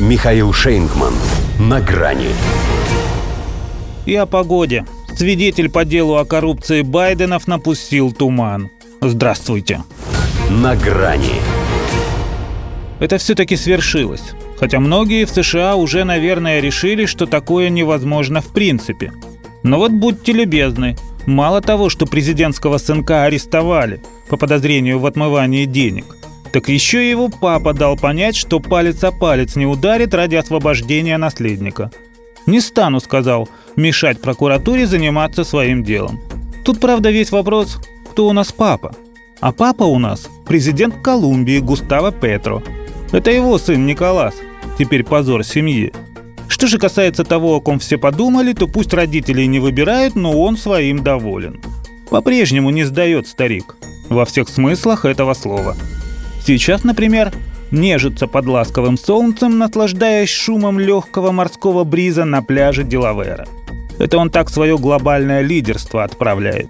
Михаил Шейнгман. На грани. И о погоде. Свидетель по делу о коррупции Байденов напустил туман. Здравствуйте. На грани. Это все-таки свершилось. Хотя многие в США уже, наверное, решили, что такое невозможно в принципе. Но вот будьте любезны, мало того, что президентского сынка арестовали по подозрению в отмывании денег, так еще и его папа дал понять, что палец о палец не ударит ради освобождения наследника. «Не стану», — сказал, — «мешать прокуратуре заниматься своим делом». Тут, правда, весь вопрос, кто у нас папа. А папа у нас президент Колумбии Густаво Петро. Это его сын Николас, теперь позор семьи. Что же касается того, о ком все подумали, то пусть родителей не выбирают, но он своим доволен. По-прежнему не сдает старик. Во всех смыслах этого слова. Сейчас, например, нежится под ласковым солнцем, наслаждаясь шумом легкого морского бриза на пляже Делавера. Это он так свое глобальное лидерство отправляет.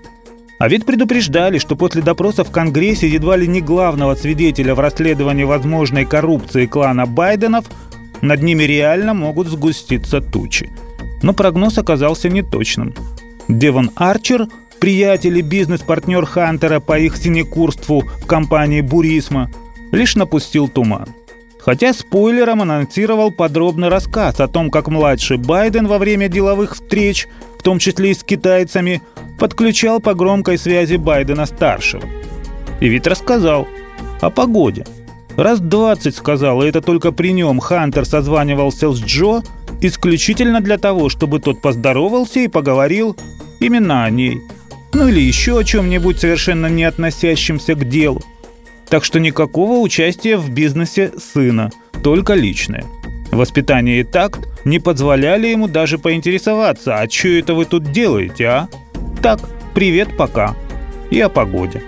А ведь предупреждали, что после допроса в Конгрессе едва ли не главного свидетеля в расследовании возможной коррупции клана Байденов над ними реально могут сгуститься тучи. Но прогноз оказался неточным. Девон Арчер, приятель и бизнес-партнер Хантера по их синекурству в компании «Бурисма», лишь напустил туман. Хотя спойлером анонсировал подробный рассказ о том, как младший Байден во время деловых встреч, в том числе и с китайцами, подключал по громкой связи Байдена-старшего. И ведь рассказал о погоде. Раз двадцать сказал, и это только при нем Хантер созванивался с Джо исключительно для того, чтобы тот поздоровался и поговорил именно о ней. Ну или еще о чем-нибудь совершенно не относящемся к делу. Так что никакого участия в бизнесе сына, только личное. Воспитание и такт не позволяли ему даже поинтересоваться, а что это вы тут делаете, а? Так, привет, пока. И о погоде.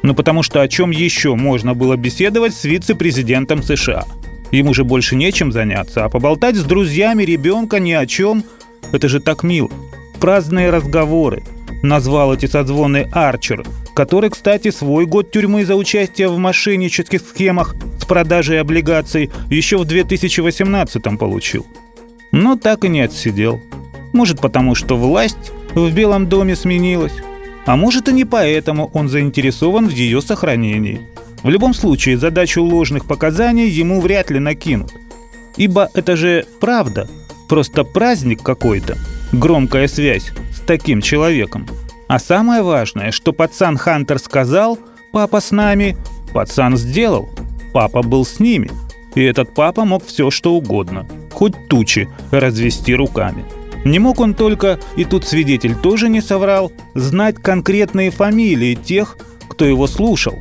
Ну потому что о чем еще можно было беседовать с вице-президентом США? Ему же больше нечем заняться, а поболтать с друзьями ребенка ни о чем – это же так мило. Праздные разговоры. Назвал эти созвоны Арчер, который, кстати, свой год тюрьмы за участие в мошеннических схемах с продажей облигаций еще в 2018 получил. Но так и не отсидел. Может потому, что власть в Белом доме сменилась, а может и не поэтому он заинтересован в ее сохранении. В любом случае, задачу ложных показаний ему вряд ли накинут. Ибо это же правда, просто праздник какой-то, громкая связь таким человеком – а самое важное, что пацан Хантер сказал «папа с нами», пацан сделал, папа был с ними. И этот папа мог все что угодно, хоть тучи развести руками. Не мог он только, и тут свидетель тоже не соврал, знать конкретные фамилии тех, кто его слушал.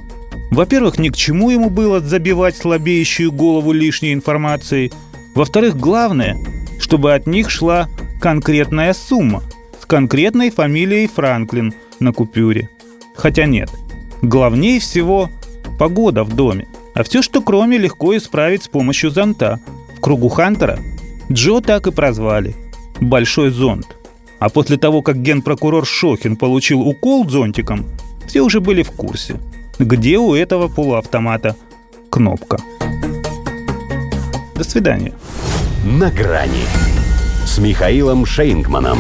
Во-первых, ни к чему ему было забивать слабеющую голову лишней информацией. Во-вторых, главное, чтобы от них шла конкретная сумма – с конкретной фамилией Франклин на купюре. Хотя нет, главнее всего погода в доме. А все, что кроме, легко исправить с помощью зонта. В кругу Хантера Джо так и прозвали – «Большой зонт». А после того, как генпрокурор Шохин получил укол зонтиком, все уже были в курсе, где у этого полуавтомата кнопка. До свидания. На грани с Михаилом Шейнгманом.